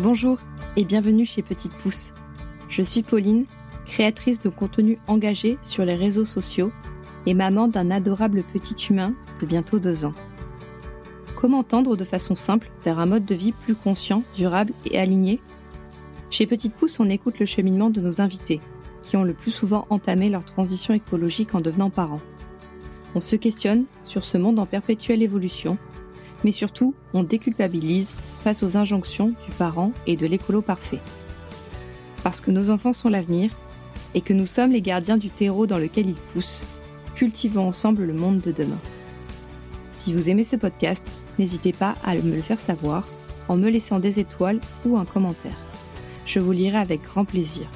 Bonjour et bienvenue chez Petite Pousse. Je suis Pauline, créatrice de contenu engagé sur les réseaux sociaux et maman d'un adorable petit humain de bientôt deux ans. Comment tendre de façon simple vers un mode de vie plus conscient, durable et aligné? Chez Petite Pousse, on écoute le cheminement de nos invités, qui ont le plus souvent entamé leur transition écologique en devenant parents. On se questionne sur ce monde en perpétuelle évolution, mais surtout, on déculpabilise face aux injonctions du parent et de l'écolo parfait. Parce que nos enfants sont l'avenir et que nous sommes les gardiens du terreau dans lequel ils poussent, cultivons ensemble le monde de demain. Si vous aimez ce podcast, n'hésitez pas à me le faire savoir en me laissant des étoiles ou un commentaire. Je vous lirai avec grand plaisir.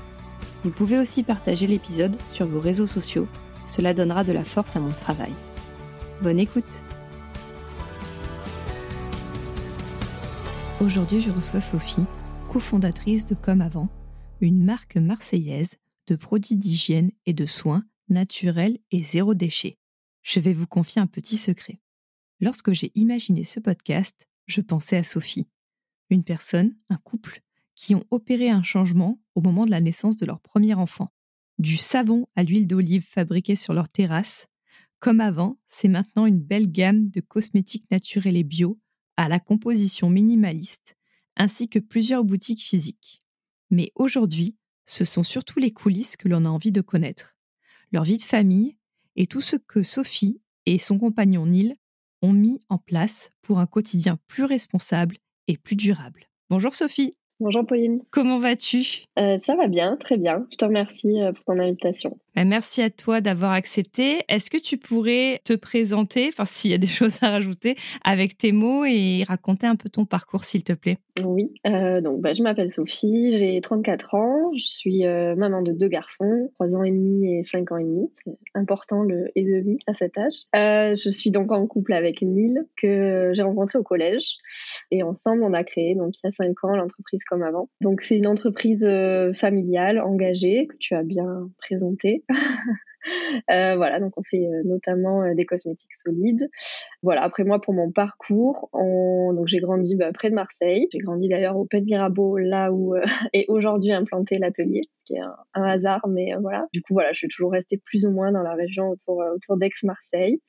Vous pouvez aussi partager l'épisode sur vos réseaux sociaux, cela donnera de la force à mon travail. Bonne écoute Aujourd'hui, je reçois Sophie, cofondatrice de Comme Avant, une marque marseillaise de produits d'hygiène et de soins naturels et zéro déchet. Je vais vous confier un petit secret. Lorsque j'ai imaginé ce podcast, je pensais à Sophie, une personne, un couple, qui ont opéré un changement au moment de la naissance de leur premier enfant. Du savon à l'huile d'olive fabriquée sur leur terrasse, comme avant, c'est maintenant une belle gamme de cosmétiques naturels et bio à la composition minimaliste, ainsi que plusieurs boutiques physiques. Mais aujourd'hui, ce sont surtout les coulisses que l'on a envie de connaître, leur vie de famille et tout ce que Sophie et son compagnon Neil ont mis en place pour un quotidien plus responsable et plus durable. Bonjour Sophie. Bonjour Pauline. Comment vas-tu? Euh, Ça va bien, très bien. Je te remercie euh, pour ton invitation. Bah, merci à toi d'avoir accepté. Est-ce que tu pourrais te présenter, enfin s'il y a des choses à rajouter, avec tes mots et raconter un peu ton parcours, s'il te plaît? Oui, euh, donc bah, je m'appelle Sophie, j'ai 34 ans, je suis maman de deux garçons, 3 ans et demi et 5 ans et demi. C'est important le et demi à cet âge. je suis donc en couple avec Neil que j'ai rencontré au collège et ensemble on a créé donc il y a 5 ans l'entreprise comme avant. Donc c'est une entreprise euh, familiale, engagée, que tu as bien présentée. Euh, voilà, donc on fait euh, notamment des cosmétiques solides. Voilà, après moi, pour mon parcours, donc j'ai grandi bah, près de Marseille. J'ai grandi d'ailleurs au Pet Mirabeau, là où est aujourd'hui implanté l'atelier, ce qui est un, hasard, mais voilà. Du coup, voilà, je suis toujours restée plus ou moins dans la région autour, d'Aix-Marseille.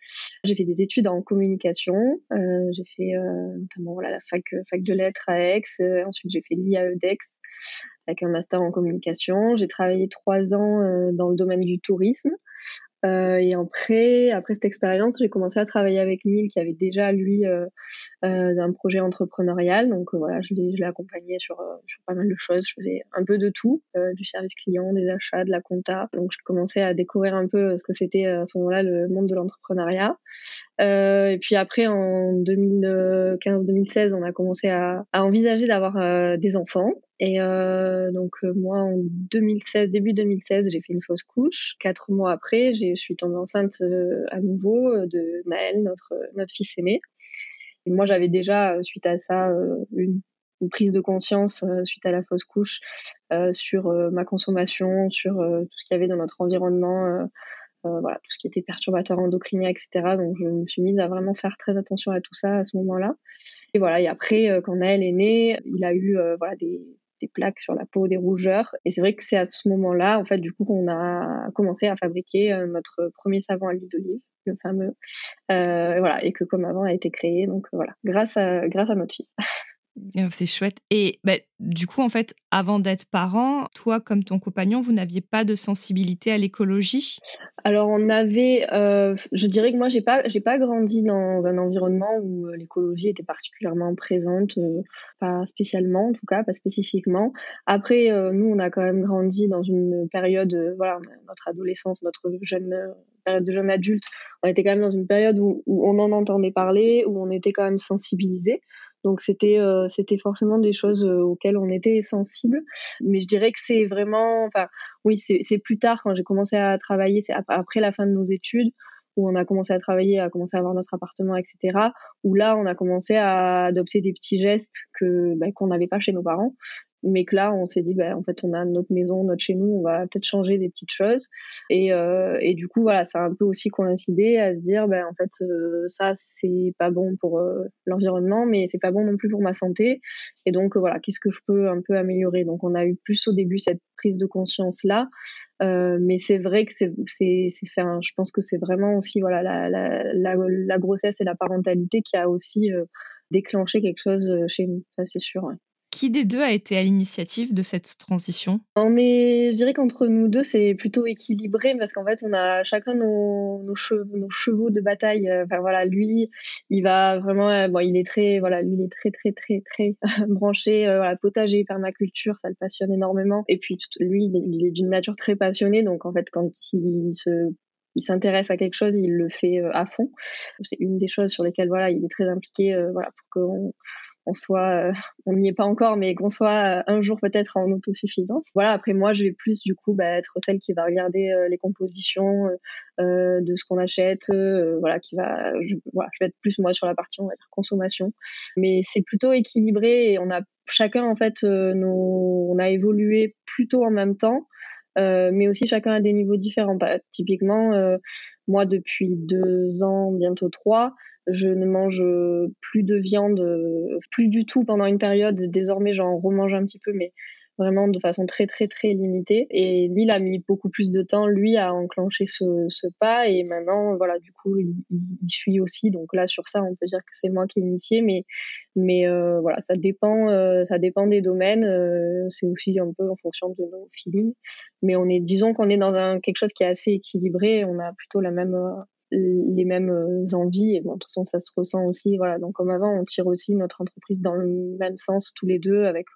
J'ai fait des études en communication. j'ai fait notamment la fac, fac de lettres à Aix. ensuite, j'ai fait l'IAEDEX avec un master en communication. J'ai travaillé trois ans euh, dans le domaine du tourisme. Euh, et après, après cette expérience, j'ai commencé à travailler avec Neil, qui avait déjà lui euh, un projet entrepreneurial. Donc voilà, je l'ai, accompagné sur, sur, pas mal de choses. Je faisais un peu de tout, du service client, des achats, de la compta. Donc j'ai commencé à découvrir un peu ce que c'était à ce moment-là le monde de l'entrepreneuriat. et puis après, en 2015-2016, on a commencé à envisager d'avoir des enfants. Et euh, donc euh, moi, en 2016, début 2016, j'ai fait une fausse couche. Quatre mois après, je suis tombée enceinte euh, à nouveau de Naël, notre notre fils aîné. Et moi, j'avais déjà suite à ça une, prise de conscience suite à la fausse couche sur ma consommation, sur tout ce qu'il y avait dans notre environnement. Voilà, tout ce qui était perturbateur endocrinien, etc. Donc je me suis mise à vraiment faire très attention à tout ça à ce moment-là. Et voilà, et après, quand Naël est né, il a eu voilà, des, des plaques sur la peau, des rougeurs. Et c'est vrai que c'est à ce moment-là, en fait, du coup, qu'on a commencé à fabriquer euh, notre premier savon à l'huile d'olive, le fameux. Euh, voilà, et que comme avant a été créé. Donc voilà, grâce à, grâce à notre fils. Ah, c'est chouette. Et bah, du coup, en fait, avant d'être parent, toi comme ton compagnon, vous n'aviez pas de sensibilité à l'écologie? Alors, on avait, euh, je dirais que moi, j'ai pas, j'ai pas grandi dans un environnement où euh, l'écologie était particulièrement présente, euh, pas spécialement, en tout cas, pas spécifiquement. Après, nous, on a quand même grandi dans une période, voilà, notre adolescence, notre jeune période de jeune adulte, on était quand même dans une période où, où on en entendait parler, où on était quand même sensibilisé. Donc c'était euh, c'était forcément des choses euh, auxquelles on était sensible. Mais je dirais que c'est vraiment, enfin oui, c'est plus tard quand j'ai commencé à travailler, c'est après la fin de nos études où on a commencé à travailler, à commencer à avoir notre appartement, etc. Où là, on a commencé à adopter des petits gestes que bah, qu'on n'avait pas chez nos parents. Mais que là, on s'est dit, bah, en fait, on a notre maison, notre chez nous, on va peut-être changer des petites choses. Et, euh, et du coup, voilà, ça a un peu aussi coïncidé à se dire, bah, en fait, euh, ça, c'est pas bon pour euh, l'environnement, mais c'est pas bon non plus pour ma santé. Et donc, voilà, qu'est-ce que je peux un peu améliorer? Donc, on a eu plus au début cette prise de conscience là, mais c'est vrai que c'est, c'est, c'est je pense que c'est vraiment aussi, voilà, la, la, la, grossesse et la parentalité qui a aussi déclenché quelque chose chez nous, ça c'est sûr. Qui des deux a été à l'initiative de cette transition? On est, je dirais qu'entre nous deux, c'est plutôt équilibré parce qu'en fait, on a chacun nos, chevaux, de bataille. Enfin voilà, lui, il va vraiment, euh, bon, il est très, voilà, lui, il est très, très, très, très branché, euh, potager, permaculture, ça le passionne énormément. Et puis lui, il est d'une nature très passionnée, donc en fait, quand il se il s'intéresse à quelque chose, il le fait euh, à fond. C'est une des choses sur lesquelles voilà, il est très impliqué, voilà, pour qu'on on soit, euh, on n'y est pas encore, mais qu'on soit euh, un jour peut-être en autosuffisance. Voilà. Après moi, je vais plus du coup bah, être celle qui va regarder euh, les compositions de ce qu'on achète. voilà, qui va, je, voilà, je vais être plus moi sur la partie on va dire consommation. Mais c'est plutôt équilibré et on a chacun en fait, on a évolué plutôt en même temps. Mais aussi chacun a des niveaux différents. Bah, typiquement, moi depuis deux ans, bientôt trois, je ne mange plus de viande, plus du tout pendant une période. Désormais, j'en remange un petit peu, mais vraiment de façon très très très limitée. Et Lille a mis beaucoup plus de temps, lui, à enclencher ce, ce pas. Et maintenant, voilà, du coup, il, suit aussi. Donc là, sur ça, on peut dire que c'est moi qui ai initié, mais mais euh, voilà, ça dépend, euh, ça dépend des domaines. Euh, c'est aussi un peu en fonction de nos feelings. Mais on est, disons qu'on est dans un quelque chose qui est assez équilibré. On a plutôt la même les mêmes envies et bon de toute façon ça se ressent aussi voilà donc comme avant on tire aussi notre entreprise dans le même sens tous les deux avec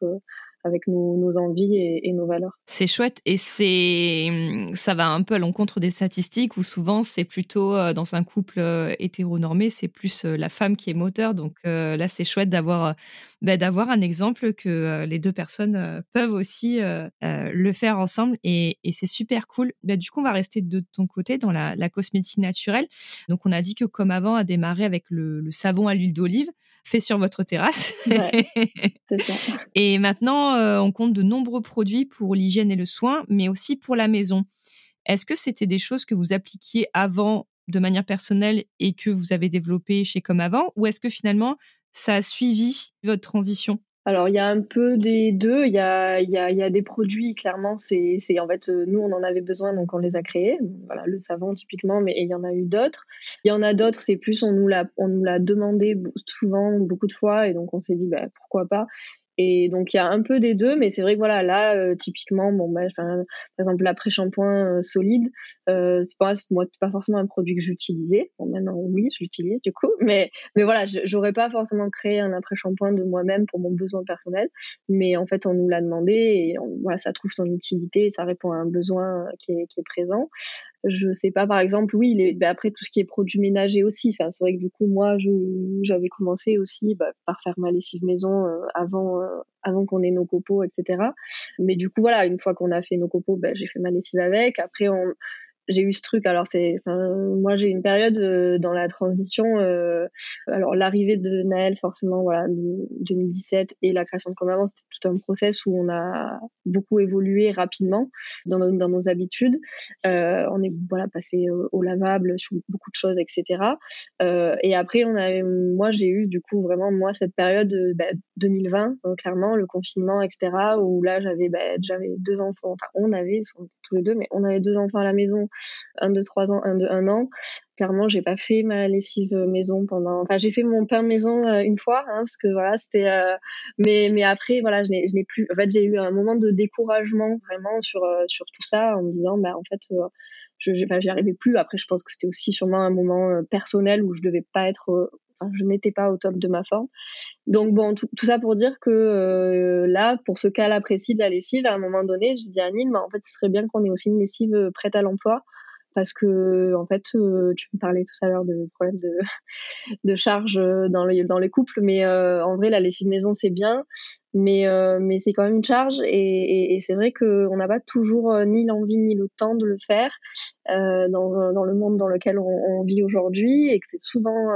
avec nos, envies et, nos valeurs. C'est chouette et c'est ça va un peu à l'encontre des statistiques où souvent c'est plutôt euh, dans un couple hétéronormé c'est plus la femme qui est moteur donc là c'est chouette d'avoir bah, d'avoir un exemple que les deux personnes peuvent aussi le faire ensemble et, c'est super cool. Bah, du coup on va rester de ton côté dans la, cosmétique naturelle. Donc on a dit que comme avant a démarré avec le savon à l'huile d'olive fait sur votre terrasse. et maintenant, euh, on compte de nombreux produits pour l'hygiène et le soin, mais aussi pour la maison. Est-ce que c'était des choses que vous appliquiez avant de manière personnelle et que vous avez développées chez Comme Avant, ou est-ce que finalement ça a suivi votre transition? Alors, il y a un peu des deux. Il y a, des produits, clairement, c'est en fait, euh, nous, on en avait besoin, donc on les a créés. Voilà, le savon, typiquement, mais il y en a eu d'autres. Il y en a d'autres, c'est plus, on nous l'a demandé souvent, beaucoup de fois, et donc on s'est dit, bah, pourquoi pas. Et donc il y a un peu des deux, mais c'est vrai que voilà, là euh, typiquement, bon bah, par exemple l'après-shampoing euh, solide, euh, c'est pas moi pas forcément un produit que j'utilisais. Bon maintenant oui, je l'utilise du coup, mais mais voilà, j'aurais pas forcément créé un après-shampoing de moi-même pour mon besoin personnel, mais en fait on nous l'a demandé et voilà, ça trouve son utilité, et ça répond à un besoin qui est, qui est présent je sais pas, par exemple, oui, les, bah, après tout ce qui est produits ménagers aussi. Enfin, c'est vrai que du coup, moi, j'avais commencé aussi bah, par faire ma lessive maison euh, avant, euh, avant qu'on ait nos copeaux, etc. Mais du coup, voilà, une fois qu'on a fait nos copeaux, bah, j'ai fait ma lessive avec. Après, on, j'ai eu ce truc. Alors c'est, moi j'ai une période euh, dans la transition. Euh, alors l'arrivée de Naël, forcément, voilà, 2017 et la création de Comme Avant, c'était tout un process où on a beaucoup évolué rapidement dans nos, dans nos habitudes. Euh, on est voilà passé au, lavable sur beaucoup de choses, etc. Euh, et après, on a, moi j'ai eu du coup vraiment moi cette période 2020, bah, clairement le confinement, etc. Où là j'avais bah, j'avais deux enfants. Enfin on avait, on était tous les deux, mais on avait deux enfants à la maison un de trois ans, un de un an. Clairement, j'ai pas fait ma lessive maison pendant. Enfin, j'ai fait mon pain maison euh, une fois, hein, parce que voilà, c'était. Euh, mais mais après, voilà, je n'ai plus. En fait, j'ai eu un moment de découragement vraiment sur euh, sur tout ça, en me disant, bah en fait. je j'y arrivais plus après je pense que c'était aussi sûrement un moment personnel où je devais pas être je n'étais pas au top de ma forme. Donc bon, tout, ça pour dire que là, pour ce cas-là précis de la lessive, à un moment donné, j'ai dit à Nil, mais en fait, ce serait bien qu'on ait aussi une lessive prête à l'emploi parce que en fait euh, tu me parlais tout à l'heure de problèmes de, charge dans, le, dans les couples mais euh, en vrai la lessive maison c'est bien mais euh, mais c'est quand même une charge et, c'est vrai qu'on n'a pas toujours euh, ni l'envie ni le temps de le faire euh, dans, dans le monde dans lequel on, vit aujourd'hui et que c'est souvent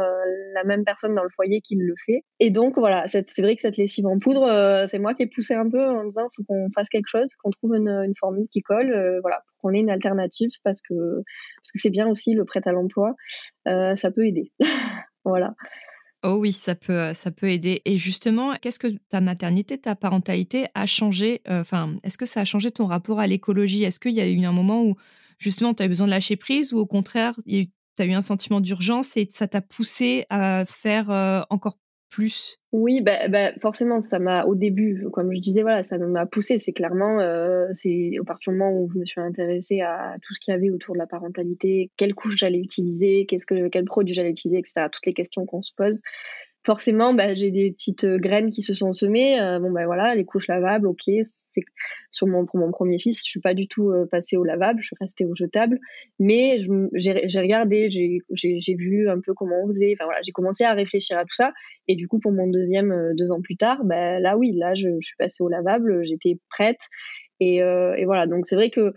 la même personne dans le foyer qui le fait. Et donc voilà c'est vrai que cette lessive en poudre c'est moi qui ai poussé un peu en disant faut qu'on fasse quelque chose qu'on trouve une, une, formule qui colle voilà pour qu'on ait une alternative parce que parce que c'est bien aussi le prêt à l'emploi ça peut aider. Voilà Oh oui, ça peut, euh, ça peut aider. Et justement, qu'est-ce que ta maternité, ta parentalité a changé euh, Enfin, est-ce que ça a changé ton rapport à l'écologie? Est-ce qu'il y a eu un moment où justement tu as eu besoin de lâcher prise ou au contraire, tu as eu un sentiment d'urgence et ça t'a poussé à faire euh, encore Oui, bah, bah, forcément, ça m'a au début, comme je disais, voilà, ça m'a poussé. C'est clairement, c'est au partir du moment où je me suis intéressée à tout ce qu'il y avait autour de la parentalité, quelle couche j'allais utiliser, qu'est-ce que, quel produit j'allais utiliser, etc. Toutes les questions qu'on se pose forcément, bah, j'ai des petites euh, graines qui se sont semées. Euh, bon, ben voilà, les couches lavables, ok. Sur mon pour mon premier fils, je suis pas du tout euh, passée au lavable, je suis restée au jetable. Mais j'ai regardé, j'ai vu un peu comment on faisait. Enfin voilà, j'ai commencé à réfléchir à tout ça. Et du coup, pour mon deuxième, deux ans plus tard, bah, là oui, là je, suis passée au lavable, j'étais prête. Et, et voilà, donc c'est vrai que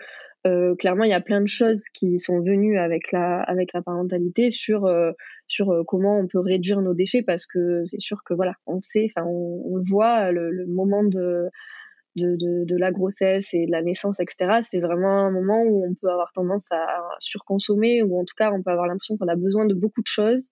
euh, clairement, il y a plein de choses qui sont venues avec la, avec la parentalité sur, euh, sur euh, comment on peut réduire nos déchets parce que c'est sûr que voilà, on sait, enfin, on, le voit, le, moment de, de, de, la grossesse et de la naissance, etc., c'est vraiment un moment où on peut avoir tendance à surconsommer ou en tout cas, on peut avoir l'impression qu'on a besoin de beaucoup de choses.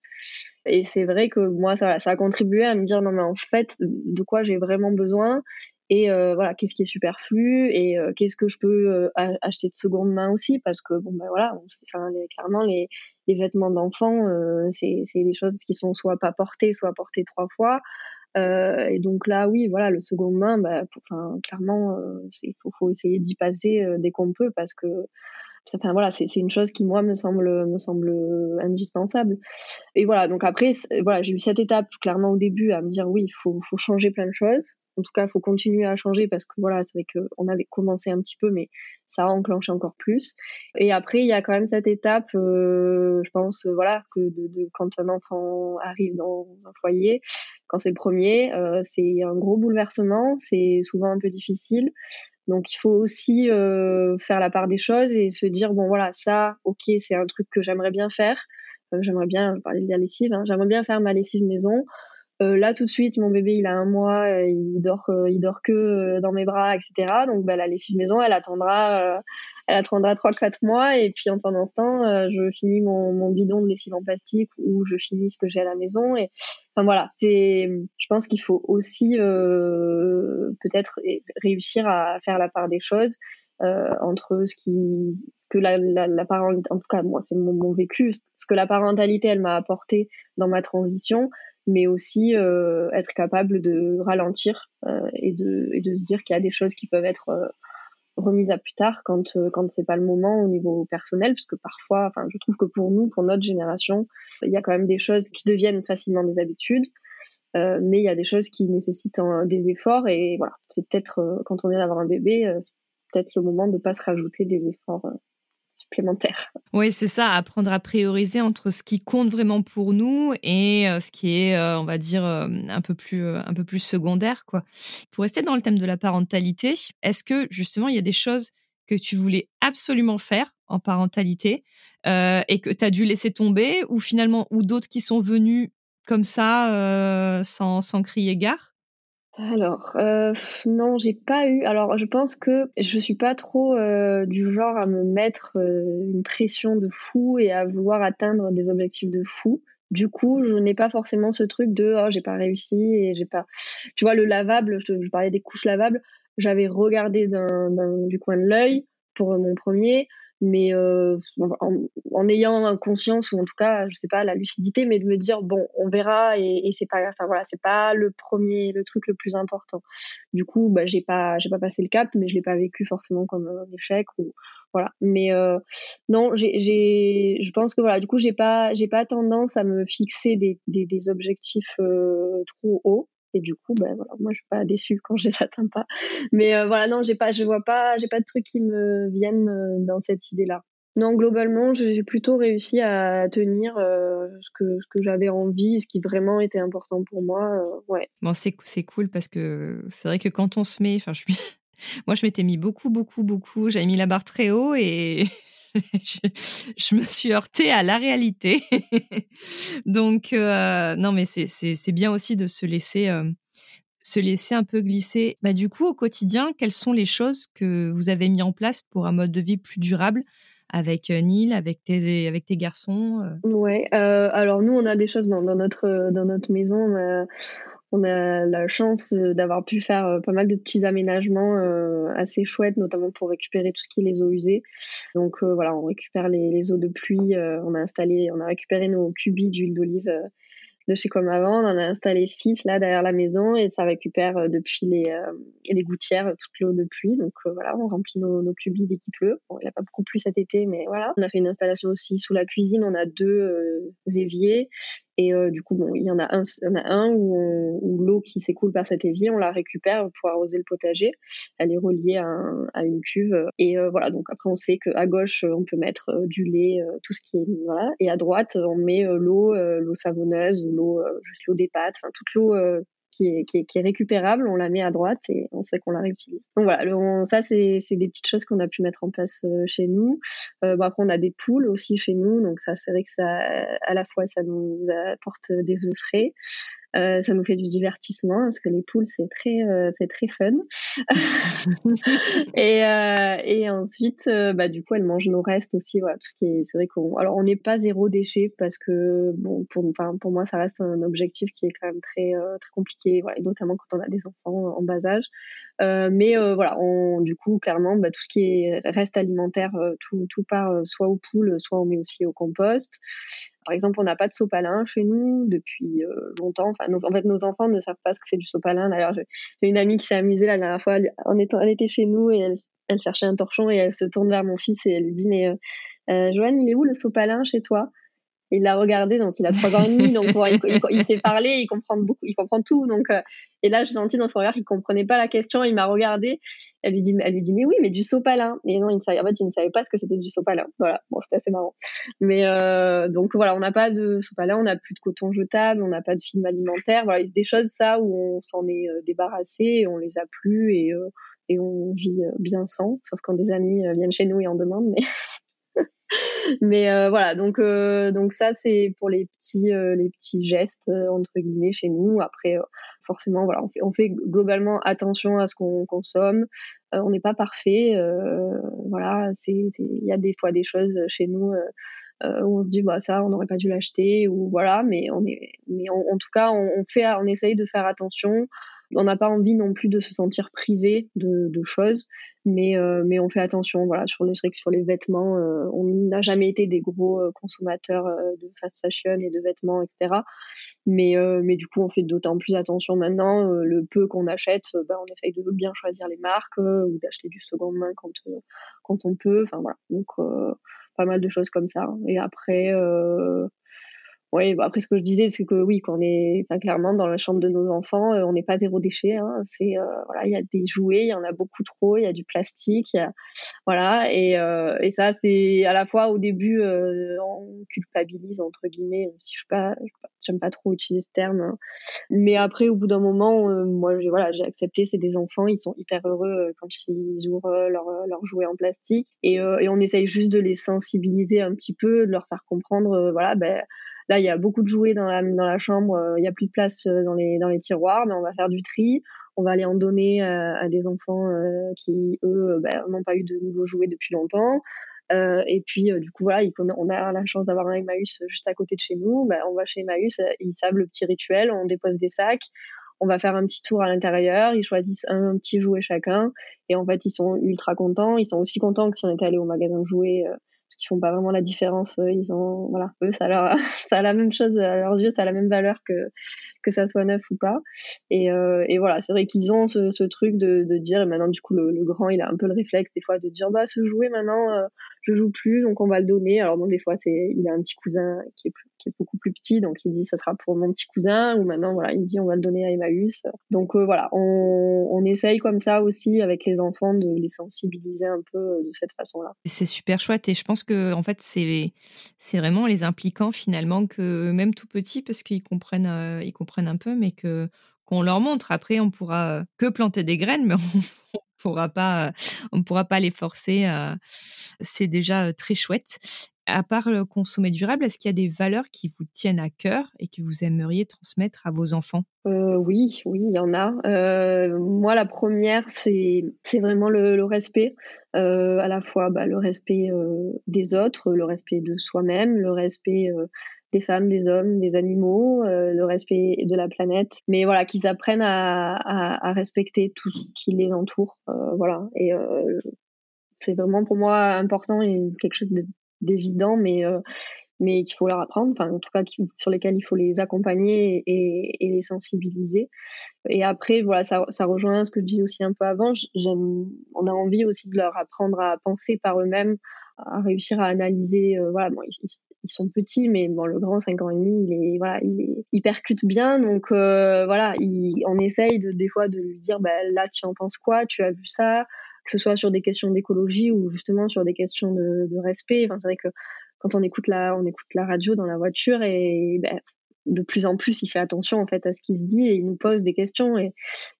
Et c'est vrai que moi, ça, ça a contribué à me dire non, mais en fait, de quoi j'ai vraiment besoin? Et euh, voilà qu'est-ce qui est superflu? Et euh, qu'est-ce que je peux euh, acheter de seconde main aussi? Parce que bon ben voilà enfin, les, clairement les, les vêtements d'enfants c'est des choses qui sont soit pas portées soit portées trois fois et donc là oui voilà le seconde main bah, enfin clairement il faut, faut essayer d'y passer dès qu'on peut parce que Enfin voilà, c'est une chose qui moi me semble me semble indispensable. Et voilà, donc après voilà, j'ai eu cette étape clairement au début à me dire oui, il faut faut changer plein de choses. En tout cas, il faut continuer à changer parce que voilà, c'est vrai qu'on avait commencé un petit peu, mais ça a enclenché encore plus. Et après, il y a quand même cette étape, euh, je pense, euh, voilà, que de, de, quand un enfant arrive dans un foyer, c'est le premier, euh, c'est un gros bouleversement, c'est souvent un peu difficile. Donc il faut aussi euh, faire la part des choses et se dire bon voilà ça ok c'est un truc que j'aimerais bien faire euh, j'aimerais bien parler de la lessive hein, j'aimerais bien faire ma lessive maison euh, là tout de suite mon bébé il a un mois euh, il dort euh, il dort que dans mes bras etc donc bah, la lessive maison elle attendra elle attendra trois quatre mois. Et puis en pendant ce je finis mon, bidon de lessive en plastique ou je finis ce que j'ai à la maison. Et enfin voilà. C'est je pense qu'il faut aussi peut-être réussir à faire la part des choses entre ce qui ce que la, la, la parentalité en tout cas moi c'est mon, mon, vécu ce que la parentalité elle m'a apporté dans ma transition mais aussi euh, être capable de ralentir euh, et, de, et de se dire qu'il y a des choses qui peuvent être euh, remises à plus tard quand euh, quand c'est pas le moment au niveau personnel parce que parfois enfin je trouve que pour nous pour notre génération il y a quand même des choses qui deviennent facilement des habitudes euh, mais il y a des choses qui nécessitent des efforts et voilà. C'est peut-être quand on vient d'avoir un bébé c'est peut-être le moment de pas se rajouter des efforts supplémentaire. Oui, c'est ça, apprendre à prioriser entre ce qui compte vraiment pour nous et euh, ce qui est, euh, on va dire, euh, un peu plus, un peu plus secondaire, quoi. Pour rester dans le thème de la parentalité, est-ce que justement il y a des choses que tu voulais absolument faire en parentalité et que tu as dû laisser tomber ou finalement ou d'autres qui sont venus comme ça sans, sans crier gare? Alors, euh, non, j'ai pas eu. Alors, je pense que je suis pas trop euh, du genre à me mettre euh, une pression de fou et à vouloir atteindre des objectifs de fou. Du coup, je n'ai pas forcément ce truc de oh j'ai pas réussi et j'ai pas. Tu vois, le lavable, je, je parlais des couches lavables. J'avais regardé du coin de l'œil pour mon premier mais euh, en, ayant conscience ou en tout cas je sais pas la lucidité mais de me dire bon on verra et, et c'est pas enfin voilà c'est pas le premier le truc le plus important. Du coup bah j'ai pas j'ai pas passé le cap mais je l'ai pas vécu forcément comme un échec ou voilà. Mais euh, non j'ai je pense que voilà du coup j'ai pas j'ai pas tendance à me fixer des des, des objectifs euh, trop hauts et du coup ben voilà moi je suis pas déçue quand je les atteins pas mais euh, voilà non j'ai pas je vois pas j'ai pas de trucs qui me viennent euh, dans cette idée là Non, globalement, j'ai plutôt réussi à tenir ce que, ce que j'avais envie, ce qui vraiment était important pour moi. ouais. Bon, c'est cool parce que c'est vrai que quand on se met, enfin, je moi, je m'étais mis beaucoup, beaucoup, beaucoup. J'avais mis la barre très haut et je, me suis heurtée à la réalité. Donc, non, mais c'est bien aussi de se laisser se laisser un peu glisser. Bah, du coup, au quotidien, quelles sont les choses que vous avez mis en place pour un mode de vie plus durable avec euh, Neil, avec tes, garçons euh? Ouais, euh, alors nous, on a des choses dans, notre, maison. On a la chance d'avoir pu faire pas mal de petits aménagements assez chouettes, notamment pour récupérer tout ce qui est les eaux usées. Donc voilà, on récupère les, les, eaux de pluie. on a installé, on a récupéré nos cubis d'huile d'olive de chez Comme Avant. On en a installé six là derrière la maison et ça récupère euh, depuis les, euh, les gouttières toute l'eau de pluie. Donc euh, voilà, on remplit nos, nos cubis dès qu'il pleut. Il n'y a pas beaucoup plu cet été, mais voilà. On a fait une installation aussi sous la cuisine. On a deux éviers et du coup, bon, il y en a un, il y en a un où, où l'eau qui s'écoule par cet évier, on la récupère pour arroser le potager. Elle est reliée à, à une cuve. Et voilà, donc après, on sait qu'à gauche, on peut mettre du lait, tout ce qui est voilà, et à droite, on met l'eau, l'eau savonneuse l'eau, euh, juste l'eau des pâtes, enfin toute l'eau euh, qui est, qui, est, récupérable, on la met à droite et on sait qu'on la réutilise. Donc voilà, ça c'est des petites choses qu'on a pu mettre en place euh, chez nous. bon, après on a des poules aussi chez nous, donc ça c'est vrai que ça à la fois ça nous apporte des œufs frais, euh, ça nous fait du divertissement parce que les poules c'est très euh, c'est très fun. et, euh, et ensuite bah du coup elles mangent nos restes aussi voilà tout ce qui est c'est vrai qu'on alors on n'est pas zéro déchet parce que bon pour enfin pour moi ça reste un objectif qui est quand même très très compliqué voilà, notamment quand on a des enfants en bas âge. mais voilà on du coup clairement bah, tout ce qui est reste alimentaire tout tout part soit aux poules soit on met aussi au compost. Par exemple, on n'a pas de sopalin chez nous depuis euh, longtemps. Enfin, en fait, nos enfants ne savent pas ce que c'est du sopalin. D'ailleurs, j'ai une amie qui s'est amusée la dernière fois. Elle était chez nous et elle, cherchait un torchon et elle se tourne vers mon fils et elle lui dit mais euh, euh Joanne, il est où le sopalin chez toi? Il l'a regardé, donc il a trois ans et demi, donc il, sait parler, il comprend beaucoup, il comprend tout. Donc, euh, et là, j'ai senti dans son regard qu'il comprenait pas la question. Il m'a regardé. Elle lui dit, elle lui dit, mais oui, mais du sopalin. Et non, il ne savait, en fait, il ne savait pas ce que c'était du sopalin. Voilà, bon, c'était assez marrant. Mais euh, donc voilà, on n'a pas de sopalin, on n'a plus de coton jetable, on n'a pas de film alimentaire. Voilà, c'est des choses ça où on s'en est euh, débarrassé, on les a plus et et on vit bien sans, sauf quand des amis viennent chez nous et en demandent. Mais mais euh, voilà, donc euh, donc ça c'est pour les petits euh, les petits gestes entre guillemets chez nous. Après, forcément, voilà, on fait on fait globalement attention à ce qu'on consomme. on n'est pas parfait, voilà, il y a des fois des choses chez nous. où on se dit bah ça on n'aurait pas dû l'acheter ou voilà mais on est mais en tout cas on fait on essaye de faire attention on n'a pas envie non plus de se sentir privé de, choses, mais, euh, mais on fait attention. Voilà, sur les, sur les vêtements, euh, on n'a jamais été des gros euh, consommateurs de fast fashion et de vêtements, etc. Mais, mais du coup, on fait d'autant plus attention maintenant. le peu qu'on achète, ben, on essaye de bien choisir les marques ou d'acheter du second main quand, quand on peut. Enfin voilà, donc pas mal de choses comme ça. Et après, oui, après ce que je disais, c'est que oui, qu'on est, enfin, clairement dans la chambre de nos enfants, euh, on n'est pas zéro déchet. Hein, c'est euh, voilà, il y a des jouets, il y en a beaucoup trop, il y a du plastique, y a, voilà, et, euh, et ça c'est à la fois au début on culpabilise entre guillemets, si je suis pas, j'aime pas trop utiliser ce terme, hein. mais après au bout d'un moment, moi j'ai voilà, j'ai accepté, c'est des enfants, ils sont hyper heureux quand ils ouvrent leurs leur jouets en plastique, et, et on essaye juste de les sensibiliser un petit peu, de leur faire comprendre, voilà, ben Là, il y a beaucoup de jouets dans la, chambre, euh, il n'y a plus de place euh, dans les, dans les tiroirs, mais on va faire du tri. On va aller en donner euh, à des enfants qui, eux, ben, n'ont pas eu de nouveaux jouets depuis longtemps. et puis, du coup, voilà, on a la chance d'avoir un Emmaüs juste à côté de chez nous. Ben, on va chez Emmaüs, ils savent le petit rituel, on dépose des sacs, on va faire un petit tour à l'intérieur, ils choisissent un, petit jouet chacun, et en fait, ils sont ultra contents. Ils sont aussi contents que si on était allé au magasin de jouets parce qu'ils font pas vraiment la différence. Euh, ils ont, voilà, eux, ça, leur, ça a la même chose à leurs yeux, ça a la même valeur que que ça soit neuf ou pas. Et, euh, et voilà, c'est vrai qu'ils ont ce, ce, truc de, de dire, et maintenant du coup le, grand, il a un peu le réflexe des fois de dire, bah ce jouet maintenant, euh, je joue plus, donc on va le donner. Alors bon, des fois, c'est, il a un petit cousin qui est, beaucoup plus petit, donc il dit ça sera pour mon petit cousin, ou maintenant, voilà, il dit on va le donner à Emmaüs. Donc euh, voilà, on, essaye comme ça aussi avec les enfants de les sensibiliser un peu de cette façon-là. C'est super chouette et je pense que en fait c'est c'est vraiment les impliquant finalement que même tout petit parce qu'ils comprennent euh, ils comprennent un peu, mais que qu'on leur montre. Après, on pourra que planter des graines, mais on, pourra pas, on ne pourra pas les forcer. c'est déjà très chouette. À part le consommer durable, est-ce qu'il y a des valeurs qui vous tiennent à cœur et que vous aimeriez transmettre à vos enfants? Euh, Oui, oui, il y en a. Euh, moi, la première, c'est vraiment le, respect, euh, à la fois bah, le respect des autres, le respect de soi-même, le respect des femmes, des hommes, des animaux, euh, le respect de la planète, mais voilà, qu'ils apprennent à, respecter tout ce qui les entoure, euh, voilà. Et euh, c'est vraiment pour moi important et quelque chose d'évident, mais mais qu'il faut leur apprendre, enfin en tout cas sur lesquels il faut les accompagner et, les sensibiliser. Et après, voilà, ça, ça rejoint ce que je disais aussi un peu avant. On a envie aussi de leur apprendre à penser par eux-mêmes, à réussir à analyser. Euh, voilà, bon, ils, sont petits, mais bon, le grand, 5 ans et demi, il est, voilà, il, percute bien. Donc euh, voilà, il, on essaye de, des fois de lui dire, bah, là, tu en penses quoi? Tu as vu ça? Que ce soit sur des questions d'écologie ou justement sur des questions de, de respect. Enfin, c'est vrai que quand on écoute la, on écoute la radio dans la voiture et ben, de plus en plus, il fait attention en fait à ce qu'il se dit et il nous pose des questions. Et,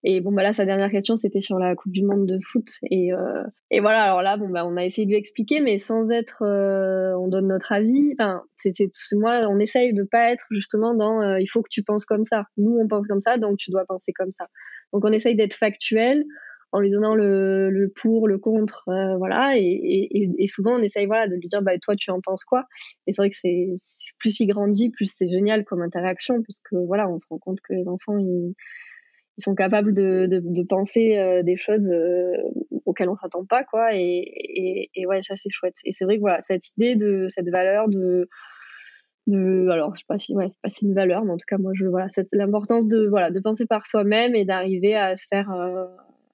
et bon, bah là, sa dernière question, c'était sur la Coupe du Monde de foot. Et, euh, et voilà, alors là, bon, bah, on a essayé de lui expliquer, mais sans être, euh, on donne notre avis. Enfin, c'est moi, on essaye de pas être justement dans, euh, il faut que tu penses comme ça. Nous, on pense comme ça, donc tu dois penser comme ça. Donc, on essaye d'être factuel en lui donnant le, le pour, le contre, euh, voilà. Et, et, et, souvent, on essaye voilà, de lui dire, bah, toi, tu en penses quoi? Et c'est vrai que c'est plus il grandit, plus c'est génial comme interaction, puisque voilà, on se rend compte que les enfants, ils, ils sont capables de, de, penser euh, des choses euh, auxquelles on s'attend pas, quoi. Et, et, ouais, ça, c'est chouette. Et c'est vrai que voilà, cette idée de cette valeur de de alors je sais pas si ouais pas si une valeur mais en tout cas moi je voilà l'importance de voilà de penser par soi-même et d'arriver à se faire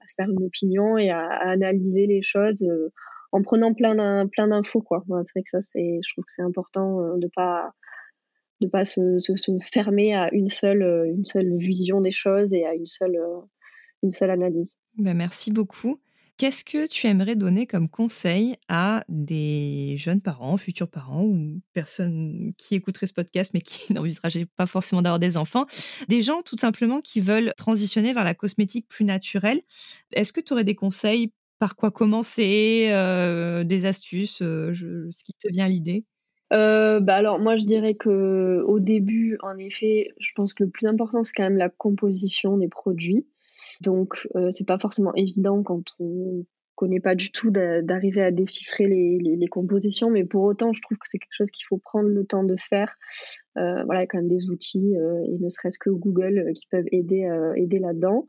se faire une opinion et à, analyser les choses euh, en prenant plein plein d'infos quoi. c'est vrai que ça c'est je trouve que c'est important euh, de pas de pas se, se, fermer à une seule euh, une seule vision des choses et à une seule une seule analyse. Ben merci beaucoup. Qu'est-ce que tu aimerais donner comme conseil à des jeunes parents, futurs parents ou personnes qui écouteraient ce podcast mais qui n'envisageraient pas forcément d'avoir des enfants? Des gens tout simplement qui veulent transitionner vers la cosmétique plus naturelle. Est-ce que tu aurais des conseils par quoi commencer, euh, des astuces, euh, ce qui te vient à l'idée? Euh, bah alors moi je dirais que au début en effet je pense que le plus important c'est quand même la composition des produits donc, euh, c'est pas forcément évident quand on connaît pas du tout d'arriver à déchiffrer les, compositions, mais pour autant, je trouve que c'est quelque chose qu'il faut prendre le temps de faire. Euh, voilà, il y a quand même des outils, euh, et ne serait-ce que Google, qui peuvent aider, aider là-dedans.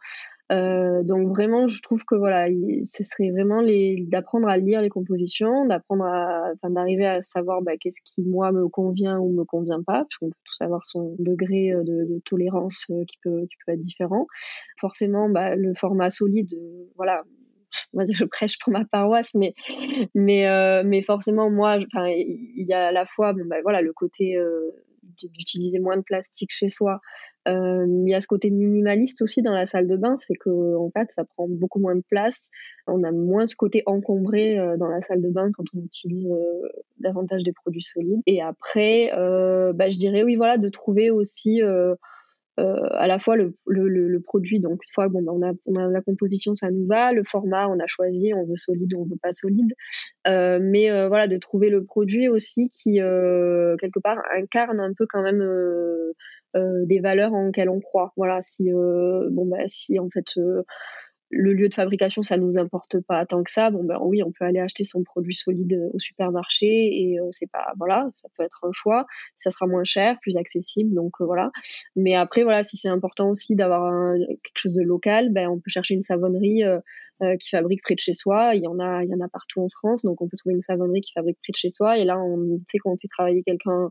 Euh, donc vraiment, je trouve que voilà, ce serait vraiment d'apprendre à lire les compositions, d'apprendre enfin, d'arriver à savoir bah, qu'est-ce qui moi me convient ou me convient pas, parce qu'on peut tous avoir son degré euh, de, tolérance euh, qui peut qui peut être différent. Forcément, bah, le format solide, voilà, on va dire je prêche pour ma paroisse, mais mais mais forcément moi, il y a à la fois bon bah voilà le côté d'utiliser moins de plastique chez soi. Euh, il y a ce côté minimaliste aussi dans la salle de bain, c'est que en fait ça prend beaucoup moins de place. On a moins ce côté encombré euh, dans la salle de bain quand on utilise euh, davantage des produits solides. Et après, bah, je dirais oui voilà de trouver aussi euh, à la fois le, le, le, produit, donc une fois bon, ben, on, a, on a la composition, ça nous va, le format, on a choisi, on veut solide ou on veut pas solide, euh, mais euh, voilà, de trouver le produit aussi qui, quelque part, incarne un peu quand même des valeurs en lesquelles on croit. Voilà, si, bon, bah, si en fait le lieu de fabrication, ça nous importe pas tant que ça. Bon ben oui, on peut aller acheter son produit solide au supermarché et euh, c'est pas voilà, ça peut être un choix. Ça sera moins cher, plus accessible, donc euh, voilà. Mais après voilà, si c'est important aussi d'avoir quelque chose de local, ben on peut chercher une savonnerie euh, qui fabrique près de chez soi. Il y en a, il y en a partout en France, donc on peut trouver une savonnerie qui fabrique près de chez soi. Et là, on sait qu'on fait travailler quelqu'un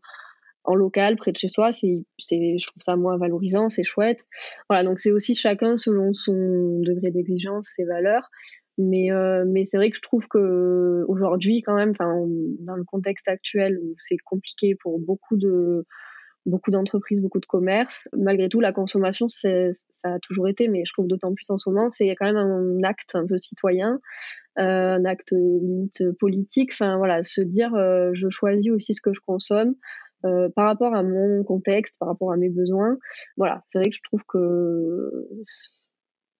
en local près de chez soi c'est c'est je trouve ça moins valorisant c'est chouette voilà donc c'est aussi chacun selon son degré d'exigence ses valeurs Mais, mais c'est vrai que je trouve que aujourd'hui, quand même, dans le contexte actuel où c'est compliqué pour beaucoup de beaucoup d'entreprises, beaucoup de commerces. Malgré tout, la consommation, ça a toujours été, mais je trouve d'autant plus en ce moment, c'est quand même un acte un peu citoyen, euh, un acte limite politique. Enfin voilà, se dire, euh, je choisis aussi ce que je consomme. Euh, par rapport à mon contexte, par rapport à mes besoins, voilà, c'est vrai que je trouve que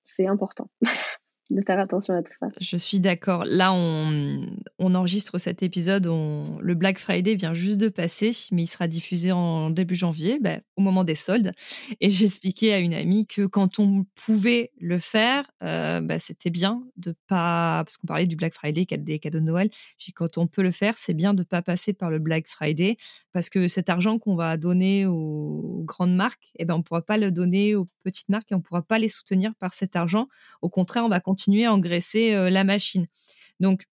c'est important. de faire attention à tout ça. Je suis d'accord. Là, on, on, enregistre cet épisode. Le Black Friday vient juste de passer, mais il sera diffusé en début janvier, ben, au moment des soldes. Et j'expliquais à une amie que quand on pouvait le faire, euh, ben, c'était bien de pas, parce qu'on parlait du Black Friday, des cadeaux de Noël. Quand on peut le faire, c'est bien de pas passer par le Black Friday, parce que cet argent qu'on va donner aux grandes marques, eh ben, on pourra pas le donner aux petites marques et on pourra pas les soutenir par cet argent. Au contraire, on va continuer à engraisser la machine. Donc,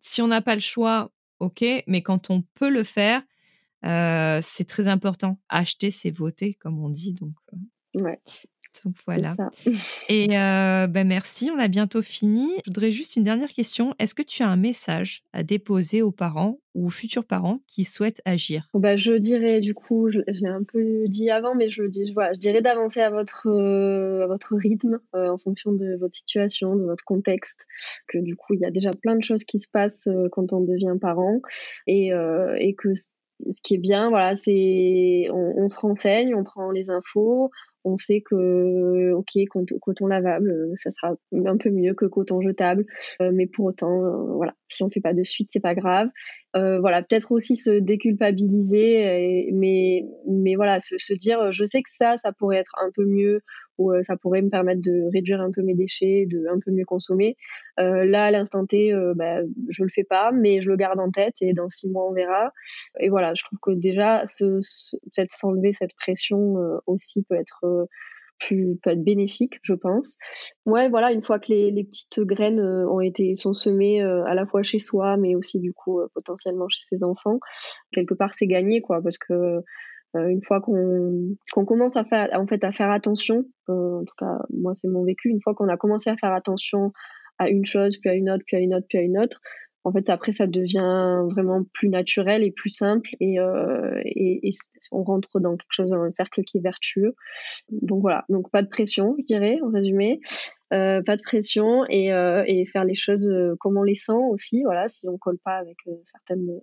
si on n'a pas le choix, ok, mais quand on peut le faire, c'est très important. Acheter, c'est voter, comme on dit. Donc, ouais. Donc voilà. Et ben merci, on a bientôt fini. Je voudrais juste une dernière question. Est-ce que tu as un message à déposer aux parents ou aux futurs parents qui souhaitent agir? Bah, Je dirais, du coup, je, l'ai un peu dit avant, mais je, dis, voilà, je dirais d'avancer à votre, à votre rythme en fonction de votre situation, de votre contexte. Que du coup, il y a déjà plein de choses qui se passent quand on devient parent et, et que ce qui est bien, voilà, c'est on, se renseigne, on prend les infos, on sait que ok coton lavable ça sera un peu mieux que coton jetable. Euh, mais pour autant euh, voilà si on fait pas de suite c'est pas grave. Euh, voilà peut-être aussi se déculpabiliser mais mais voilà se, dire je sais que ça ça pourrait être un peu mieux ou ça pourrait me permettre de réduire un peu mes déchets de un peu mieux consommer. Là à l'instant T bah, je le fais pas mais je le garde en tête et dans six mois on verra. Et voilà je trouve que déjà se, peut-être s'enlever cette pression aussi peut être peut être bénéfique, je pense. Ouais, voilà, une fois que les, petites graines euh, ont été sont semées euh, à la fois chez soi, mais aussi du coup euh, potentiellement chez ses enfants, quelque part c'est gagné quoi, parce que une fois qu'on qu'on commence à faire en fait à faire attention, en tout cas moi c'est mon vécu, une fois qu'on a commencé à faire attention à une chose, puis à une autre, puis à une autre, puis à une autre, en fait après ça devient vraiment plus naturel et plus simple et, euh, on rentre dans quelque chose un cercle qui est vertueux. Donc voilà. Donc pas de pression je dirais en résumé. Euh, pas de pression et, euh, faire les choses comme on les sent aussi. Voilà si on colle pas avec certaines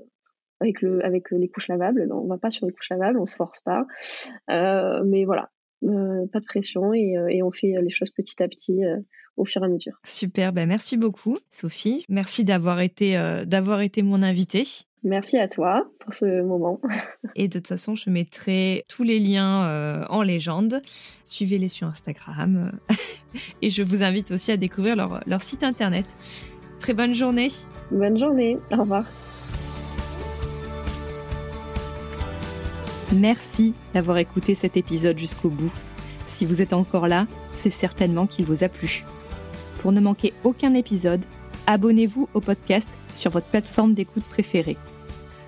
avec le avec les couches lavables on va pas sur les couches lavables on se force pas. Mais voilà euh, pas de pression et, euh, et, on fait les choses petit à petit euh, au fur et à mesure. Super, ben merci beaucoup Sophie. Merci d'avoir été, d'avoir été mon invitée. Merci à toi pour ce moment. et de toute façon, je mettrai tous les liens en légende. Suivez-les sur Instagram. et je vous invite aussi à découvrir leur, leur site internet. Très bonne journée. Bonne journée. Au revoir. Merci d'avoir écouté cet épisode jusqu'au bout. Si vous êtes encore là, c'est certainement qu'il vous a plu. Pour ne manquer aucun épisode, abonnez-vous au podcast sur votre plateforme d'écoute préférée.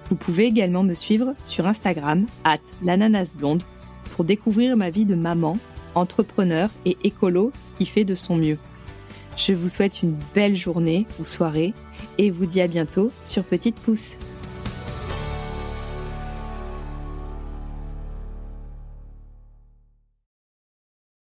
Vous pouvez également me suivre sur Instagram, at l'ananasblonde, pour découvrir ma vie de maman, entrepreneur et écolo qui fait de son mieux. Je vous souhaite une belle journée ou soirée et vous dis à bientôt sur Petite Pouce.